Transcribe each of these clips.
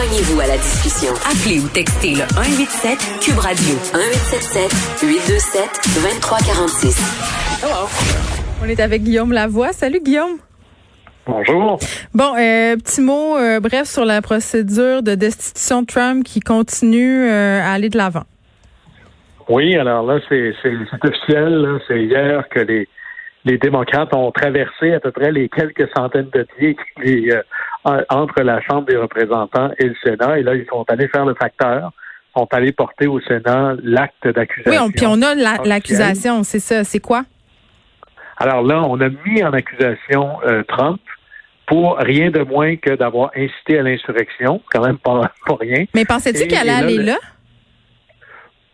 Joignez-vous à la discussion. Appelez ou textez le 187 Cube Radio 1877 827 2346. On est avec Guillaume Lavoie. Salut Guillaume. Bonjour. Bon, euh, petit mot euh, bref sur la procédure de destitution de Trump qui continue euh, à aller de l'avant. Oui, alors là, c'est officiel. C'est hier que les, les démocrates ont traversé à peu près les quelques centaines de pieds entre la Chambre des représentants et le Sénat. Et là, ils sont allés faire le facteur sont allés porter au Sénat l'acte d'accusation. Oui, puis on a l'accusation, c'est ça. C'est quoi? Alors là, on a mis en accusation Trump pour rien de moins que d'avoir incité à l'insurrection, quand même pas, rien. Mais pensais-tu qu'elle allait aller là?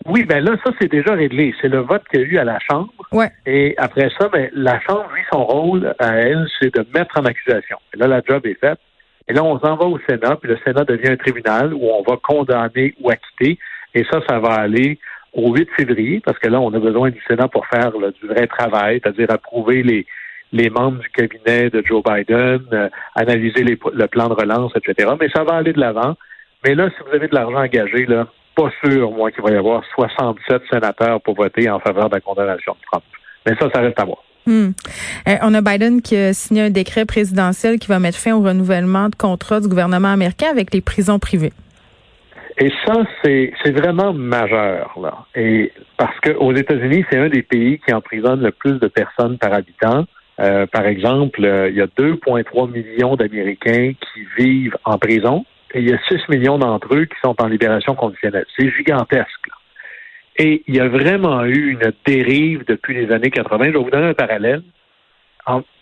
Oui, ben là, ça, c'est déjà réglé. C'est le vote qu'il y a eu à la Chambre. Ouais. Et après ça, ben, la Chambre, lui, son rôle à elle, c'est de mettre en accusation. Et là, la job est faite. Et là, on s'en va au Sénat, puis le Sénat devient un tribunal où on va condamner ou acquitter. Et ça, ça va aller au 8 février, parce que là, on a besoin du Sénat pour faire du vrai travail, c'est-à-dire approuver les, les membres du cabinet de Joe Biden, euh, analyser le plan de relance, etc. Mais ça va aller de l'avant. Mais là, si vous avez de l'argent engagé, là, pas sûr, moi, qu'il va y avoir 67 sénateurs pour voter en faveur de la condamnation de Trump. Mais ça, ça reste à voir. Hmm. Euh, on a Biden qui a signé un décret présidentiel qui va mettre fin au renouvellement de contrats du gouvernement américain avec les prisons privées. Et ça, c'est vraiment majeur, là. Et parce qu'aux États-Unis, c'est un des pays qui emprisonne le plus de personnes par habitant. Euh, par exemple, euh, il y a 2,3 millions d'Américains qui vivent en prison et il y a 6 millions d'entre eux qui sont en libération conditionnelle. C'est gigantesque. Et il y a vraiment eu une dérive depuis les années 80. Je vais vous donner un parallèle.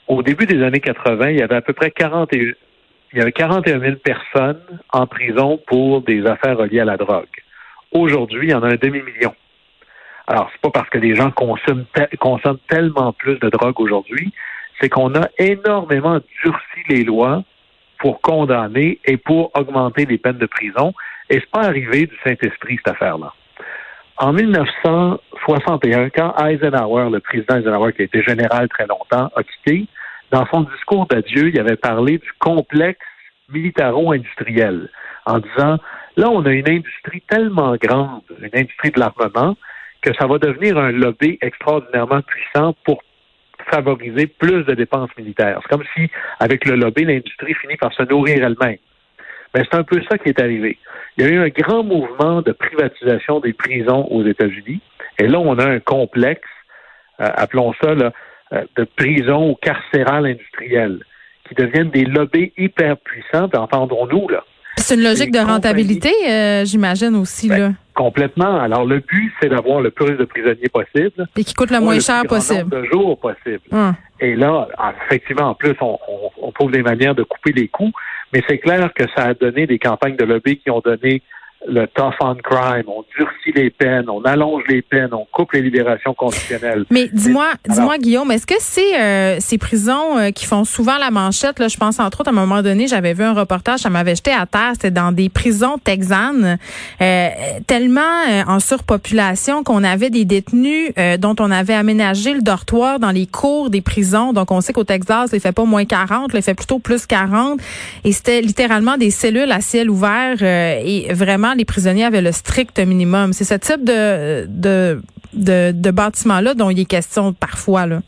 au début des années 80, il y avait à peu près 40 il y avait 41 000 personnes en prison pour des affaires reliées à la drogue. Aujourd'hui, il y en a un demi-million. Alors, c'est pas parce que les gens consomment, consomment tellement plus de drogue aujourd'hui, c'est qu'on a énormément durci les lois pour condamner et pour augmenter les peines de prison. Et c'est pas arrivé du Saint-Esprit, cette affaire-là. En 1961, quand Eisenhower, le président Eisenhower, qui a été général très longtemps, a quitté, dans son discours d'adieu, il avait parlé du complexe militaro-industriel, en disant, là, on a une industrie tellement grande, une industrie de l'armement, que ça va devenir un lobby extraordinairement puissant pour favoriser plus de dépenses militaires. C'est comme si, avec le lobby, l'industrie finit par se nourrir elle-même. Mais ben, c'est un peu ça qui est arrivé. Il y a eu un grand mouvement de privatisation des prisons aux États-Unis. Et là, on a un complexe, euh, appelons ça, euh, de prisons ou carcérales industrielles, qui deviennent des lobbies hyper puissants, entendons-nous, là. C'est une logique de rentabilité, euh, j'imagine aussi, ben, là. Complètement. Alors, le but, c'est d'avoir le plus de prisonniers possible. Et qui coûte le moins cher possible. de jours possible. Hum. Et là, effectivement, en plus, on, on, trouve des manières de couper les coûts, mais c'est clair que ça a donné des campagnes de lobby qui ont donné le tough on crime, on durcit les peines, on allonge les peines, on coupe les libérations conditionnelles. Mais dis-moi, dis-moi Guillaume, est-ce que c'est euh, ces prisons euh, qui font souvent la manchette là, je pense entre autres à un moment donné, j'avais vu un reportage, ça m'avait jeté à terre, c'était dans des prisons texanes euh, tellement en surpopulation qu'on avait des détenus dont on avait aménagé le dortoir dans les cours des prisons. Donc on sait qu'au Texas, il fait pas moins 40, il fait plutôt plus 40 et c'était littéralement des cellules à ciel ouvert et vraiment les prisonniers avaient le strict minimum. C'est ce type de, de, de, bâtiment-là dont il est question parfois. Là.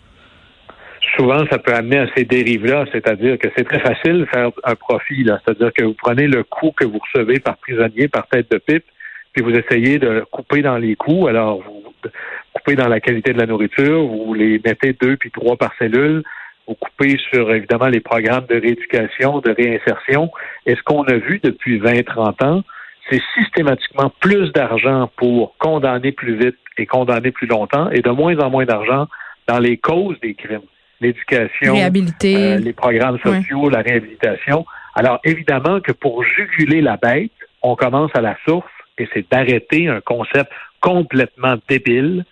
Souvent, ça peut amener à ces dérives-là, c'est-à-dire que c'est très facile de faire un profit. C'est-à-dire que vous prenez le coût que vous recevez par prisonnier, par tête de pipe, puis vous essayez de couper dans les coûts. Alors, vous coupez dans la qualité de la nourriture, vous les mettez deux puis trois par cellule, vous coupez sur, évidemment, les programmes de rééducation, de réinsertion. Et ce qu'on a vu depuis 20-30 ans, c'est systématiquement plus d'argent pour condamner plus vite et condamner plus longtemps et de moins en moins d'argent dans les causes des crimes. L'éducation, euh, les programmes sociaux, la réhabilitation. Alors évidemment que pour juguler la bête, on commence à la source et c'est d'arrêter un concept complètement débile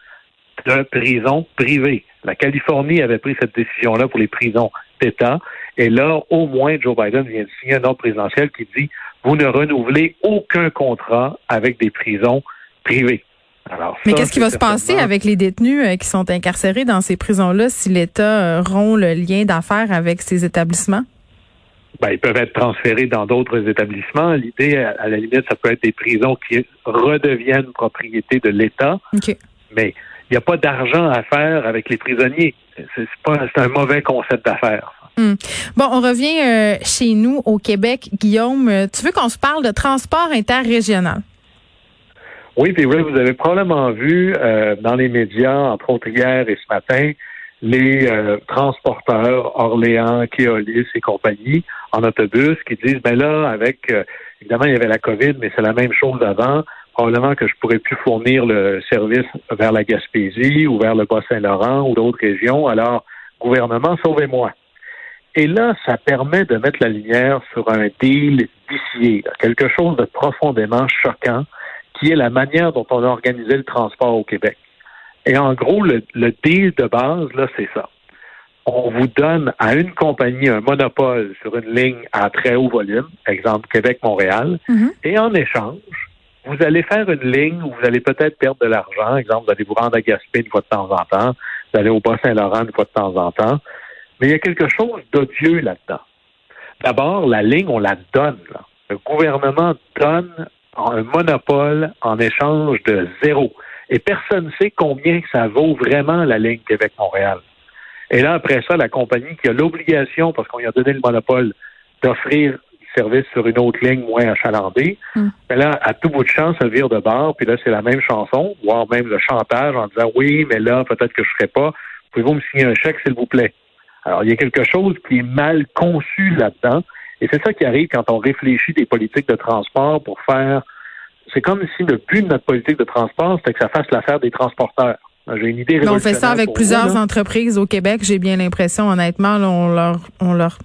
de prison privée. La Californie avait pris cette décision-là pour les prisons d'État. Et là, au moins, Joe Biden vient de signer un ordre présidentiel qui dit vous ne renouvelez aucun contrat avec des prisons privées. Alors, Mais qu'est-ce qui va se passer avec les détenus euh, qui sont incarcérés dans ces prisons-là si l'État euh, rompt le lien d'affaires avec ces établissements? Ben, ils peuvent être transférés dans d'autres établissements. L'idée, à, la limite, ça peut être des prisons qui redeviennent propriété de l'État. Mais il n'y a pas d'argent à faire avec les prisonniers. C'est un mauvais concept d'affaires. Hmm. Bon, on revient euh, chez nous au Québec. Guillaume, euh, tu veux qu'on se parle de transport interrégional? Oui, puis vous avez probablement vu euh, dans les médias, entre autres hier et ce matin, les transporteurs Orléans, Keolis et compagnie en autobus qui disent, ben là, avec, évidemment, il y avait la COVID, mais c'est la même chose avant. Probablement que je pourrais plus fournir le service vers la Gaspésie ou vers le Bas-Saint-Laurent ou d'autres régions. Alors, gouvernement, sauvez-moi. Et là, ça permet de mettre la lumière sur un deal vicié, quelque chose de profondément choquant, qui est la manière dont on a organisé le transport au Québec. Et en gros, le, deal de base, là, c'est ça. On vous donne à une compagnie un monopole sur une ligne à très haut volume, exemple Québec-Montréal, mm-hmm. et en échange, vous allez faire une ligne où vous allez peut-être perdre de l'argent. Exemple, vous allez vous rendre à Gaspé une fois de temps en temps, vous allez au Bas-Saint-Laurent une fois de temps en temps. Mais il y a quelque chose d'odieux là-dedans. D'abord, la ligne, on la donne. Le gouvernement donne un monopole en échange de zéro. Et personne ne sait combien ça vaut vraiment la ligne Québec-Montréal. Et là, après ça, la compagnie qui a l'obligation, parce qu'on lui a donné le monopole, d'offrir service sur une autre ligne moins achalandée, mm. mais là, à tout bout de champ, ça vire de bord, puis là, c'est la même chanson, voire même le chantage en disant oui, mais là, peut-être que je ne ferai pas. Pouvez-vous me signer un chèque, s'il vous plaît? Alors, il y a quelque chose qui est mal conçu là-dedans. Et c'est ça qui arrive quand on réfléchit des politiques de transport pour faire. C'est comme si le but de notre politique de transport, c'était que ça fasse l'affaire des transporteurs. J'ai une idée On fait ça avec plusieurs entreprises au Québec. J'ai bien l'impression, honnêtement, on leur on leur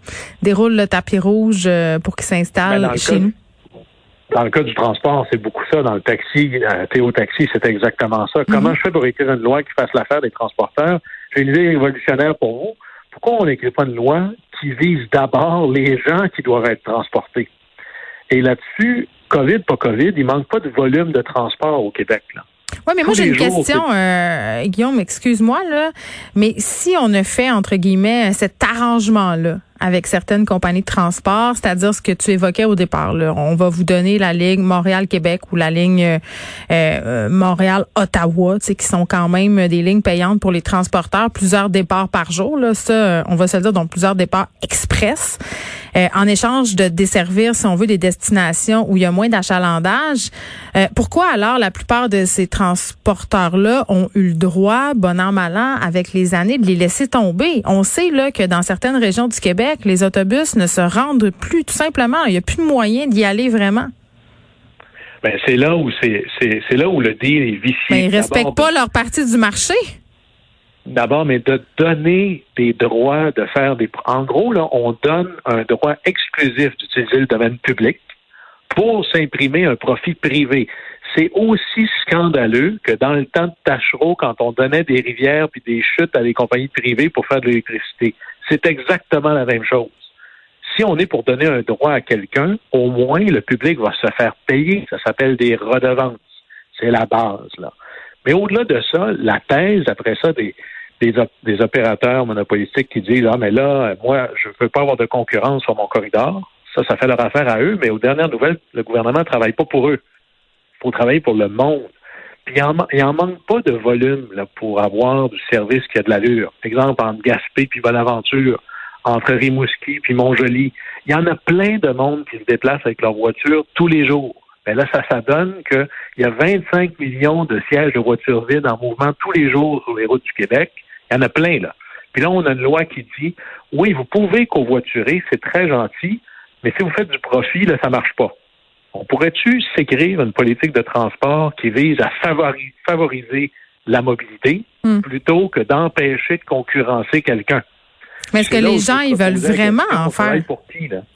déroule le tapis rouge euh, pour qu'ils s'installent chez nous. Dans le cas du transport, c'est beaucoup ça. Dans le taxi, euh, Théo Taxi, c'est exactement ça. Comment mm-hmm. je fais pour écrire une loi qui fasse l'affaire des transporteurs? J'ai une idée révolutionnaire pour vous pourquoi on n'écrit pas une loi qui vise d'abord les gens qui doivent être transportés? Et là-dessus, COVID, pas COVID, il manque pas de volume de transport au Québec. Là. Oui, mais moi j'ai une question, euh, Guillaume, excuse-moi là, mais si on a fait entre guillemets cet arrangement là avec certaines compagnies de transport, c'est-à-dire ce que tu évoquais au départ. Là. On va vous donner la ligne Montréal-Québec ou la ligne euh, euh Montréal-Ottawa, qui sont quand même des lignes payantes pour les transporteurs, plusieurs départs par jour. Là. Ça, on va se dire, donc plusieurs départs express. Euh, en échange de desservir, si on veut, des destinations où il y a moins d'achalandage. Euh, pourquoi alors la plupart de ces transporteurs-là ont eu le droit, bon an, mal an, avec les années, de les laisser tomber? On sait là que dans certaines régions du Québec, les autobus ne se rendent plus, tout simplement. Il n'y a plus de moyen d'y aller vraiment. Ben, c'est là où c'est, là où le deal est vicié. Mais ils respectent pas leur partie du marché. D'abord, mais de donner des droits de faire des. En gros, là, on donne un droit exclusif d'utiliser le domaine public pour s'imprimer un profit privé. C'est aussi scandaleux que dans le temps de Tachereau, quand on donnait des rivières puis des chutes à des compagnies privées pour faire de l'électricité. C'est exactement la même chose. Si on est pour donner un droit à quelqu'un, au moins le public va se faire payer. Ça s'appelle des redevances. C'est la base, là. Mais au-delà de ça, la thèse, après ça, des, des, opérateurs monopolistiques qui disent Ah, mais là, moi, je ne veux pas avoir de concurrence sur mon corridor. Ça, ça fait leur affaire à eux, mais aux dernières nouvelles, le gouvernement ne travaille pas pour eux. Il faut travailler pour le monde. Puis il n'en manque pas de volume là, pour avoir du service qui a de l'allure. Exemple, entre Gaspé puis Bonaventure, entre Rimouski puis Montjoli. Il y en a plein de monde qui se déplacent avec leur voiture tous les jours. Mais là, ça, ça donne qu'il y a 25 millions de sièges de voitures vides en mouvement tous les jours sur les routes du Québec. Il y en a plein, là. Puis là, on a une loi qui dit, oui, vous pouvez covoiturer, c'est très gentil, mais si vous faites du profit, là, ça marche pas. On pourrait-tu s'écrire une politique de transport qui vise à favoriser la mobilité hmm. plutôt que d'empêcher de concurrencer quelqu'un? Mais est-ce que les gens, ils veulent vraiment en faire?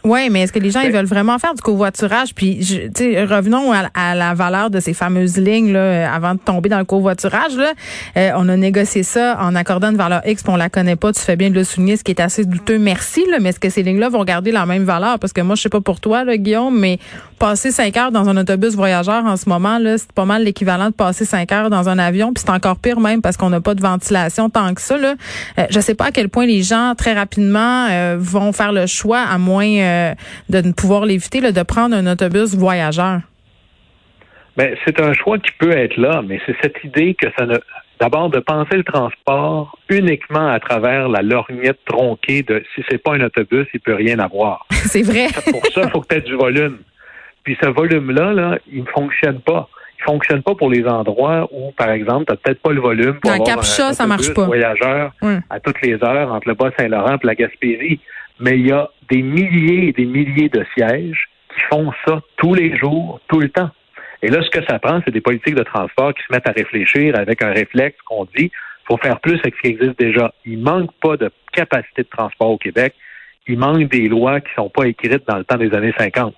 Oui, mais est-ce que les gens, ils veulent vraiment faire du covoiturage? Puis, je, revenons à, la valeur de ces fameuses lignes, là, avant de tomber dans le covoiturage, là. Euh, on a négocié ça en accordant une valeur X, puis on la connaît pas. Tu fais bien de le souligner, ce qui est assez douteux. Merci, là. Mais est-ce que ces lignes-là vont garder la même valeur? Parce que moi, je sais pas pour toi, là, Guillaume, mais passer cinq heures dans un autobus voyageur en ce moment, là, c'est pas mal l'équivalent de passer cinq heures dans un avion. Puis c'est encore pire même parce qu'on n'a pas de ventilation tant que ça, là. Euh, je sais pas à quel point les gens très rapidement vont faire le choix, à moins de ne pouvoir l'éviter, de prendre un autobus voyageur. Ben, c'est un choix qui peut être là, mais c'est cette idée que ça ne. D'abord, de penser le transport uniquement à travers la lorgnette tronquée de si c'est pas un autobus, il peut rien avoir. c'est vrai. Pour ça, il faut que tu aies du volume. Puis ce volume-là, là, il ne fonctionne pas. Fonctionne pas pour les endroits où, par exemple, tu n'as peut-être pas le volume pour avoir un, ça marche pas. voyageur à toutes les heures entre le Bas-Saint-Laurent et la Gaspésie. Mais il y a des milliers et des milliers de sièges qui font ça tous les jours, tout le temps. Et là, ce que ça prend, c'est des politiques de transport qui se mettent à réfléchir avec un réflexe qu'on dit, faut faire plus avec ce qui existe déjà. Il manque pas de capacité de transport au Québec. Il manque des lois qui sont pas écrites dans le temps des années 50.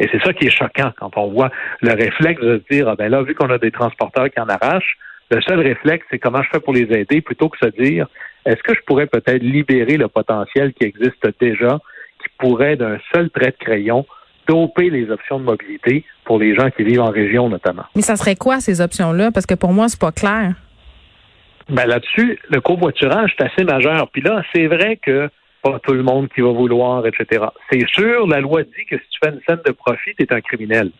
Et c'est ça qui est choquant quand on voit le réflexe de se dire, ah ben là, vu qu'on a des transporteurs qui en arrachent, le seul réflexe, c'est comment je fais pour les aider plutôt que de se dire, est-ce que je pourrais peut-être libérer le potentiel qui existe déjà, qui pourrait d'un seul trait de crayon doper les options de mobilité pour les gens qui vivent en région notamment? Mais ça serait quoi ces options-là? Parce que pour moi, c'est pas clair. Ben là-dessus, le covoiturage est assez majeur. Puis là, c'est vrai que pas tout le monde qui va vouloir, etc. C'est sûr, la loi dit que si tu fais une scène de profit, tu es un criminel.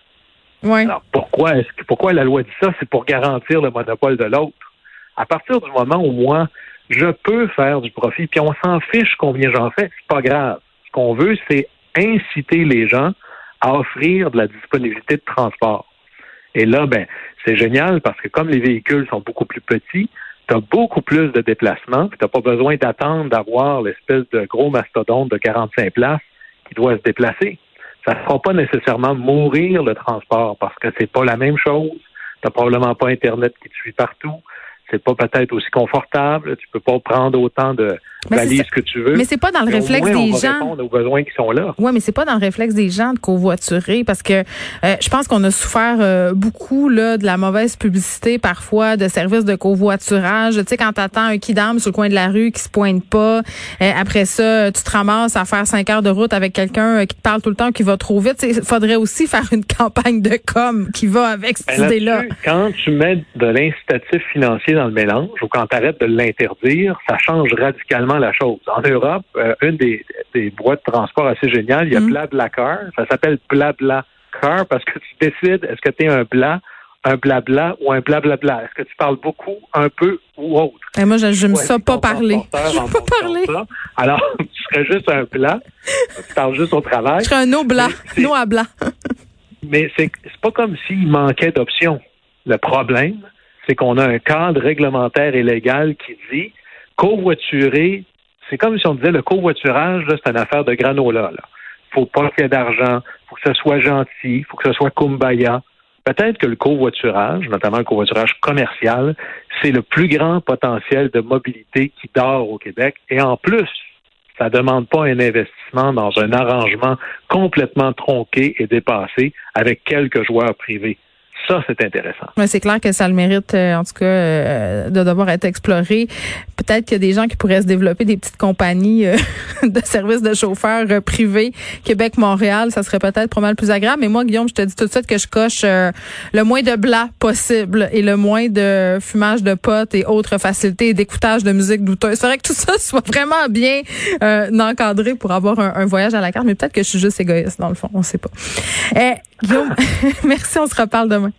Oui. Alors pourquoi est-ce que pourquoi la loi dit ça? C'est pour garantir le monopole de l'autre. À partir du moment où moi, je peux faire du profit, puis on s'en fiche combien j'en fais, c'est pas grave. Ce qu'on veut, c'est inciter les gens à offrir de la disponibilité de transport. Et là, ben, c'est génial parce que comme les véhicules sont beaucoup plus petits, tu as beaucoup plus de déplacements, tu n'as pas besoin d'attendre d'avoir l'espèce de gros mastodonte de 45 places qui doit se déplacer. Ça ne fera pas nécessairement mourir le transport parce que c'est pas la même chose. Tu n'as probablement pas Internet qui te suit partout c'est pas peut-être aussi confortable. Tu peux pas prendre autant de que tu veux. Mais c'est pas dans le réflexe des gens. aux besoins qui sont là. Oui, mais c'est pas dans le réflexe des gens de covoiturer parce que euh, je pense qu'on a souffert euh, beaucoup là de la mauvaise publicité parfois de services de covoiturage. Tu sais quand t'attends un kidam sur le coin de la rue qui se pointe pas, euh, après ça tu te ramasses à faire cinq heures de route avec quelqu'un qui te parle tout le temps qui va trop vite. Il faudrait aussi faire une campagne de com qui va avec cette ben idée-là. Quand tu mets de l'incitatif financier dans le mélange ou quand tu arrêtes de l'interdire, ça change radicalement la chose. En Europe, euh, une des, des boîtes de transport assez géniales, il y a mm. BlaBlaCar. Ça s'appelle BlaBlaCar parce que tu décides est-ce que tu es un bla, un blabla ou un blablabla? Est-ce que tu parles beaucoup, un peu ou autre? Et moi, je n'aime ça pas parler. Je pas parler. Alors, tu serais juste un bla, tu parles juste au travail. Je serais un no bla, no à bla. mais c'est pas comme s'il manquait d'options. Le problème, c'est qu'on a un cadre réglementaire et légal qui dit covoiturer, c'est comme si on disait le covoiturage, c'est une affaire de granola. Là. Faut pas qu'il y ait d'argent, faut que ce soit gentil, faut que ce soit kumbaya. Peut-être que le covoiturage, notamment le covoiturage commercial, c'est le plus grand potentiel de mobilité qui dort au Québec. Et en plus, ça ne demande pas un investissement dans un arrangement complètement tronqué et dépassé avec quelques joueurs privés. Ça, c'est intéressant. c'est clair que ça le mérite, euh, en tout cas, euh, de devoir être exploré. Peut-être qu'il y a des gens qui pourraient se développer des petites compagnies euh, de services de chauffeurs privés. Québec-Montréal, ça serait peut-être pas mal plus agréable. Mais moi, Guillaume, je te dis tout de suite que je coche le moins de blas possible et le moins de fumage de potes et autres facilités d'écoutage de musique douteuse. C'est vrai que tout ça soit vraiment bien encadré pour avoir un, voyage à la carte. Mais peut-être que je suis juste égoïste, dans le fond. On sait pas. Guillaume, merci. On se reparle demain.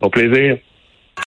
Au plaisir.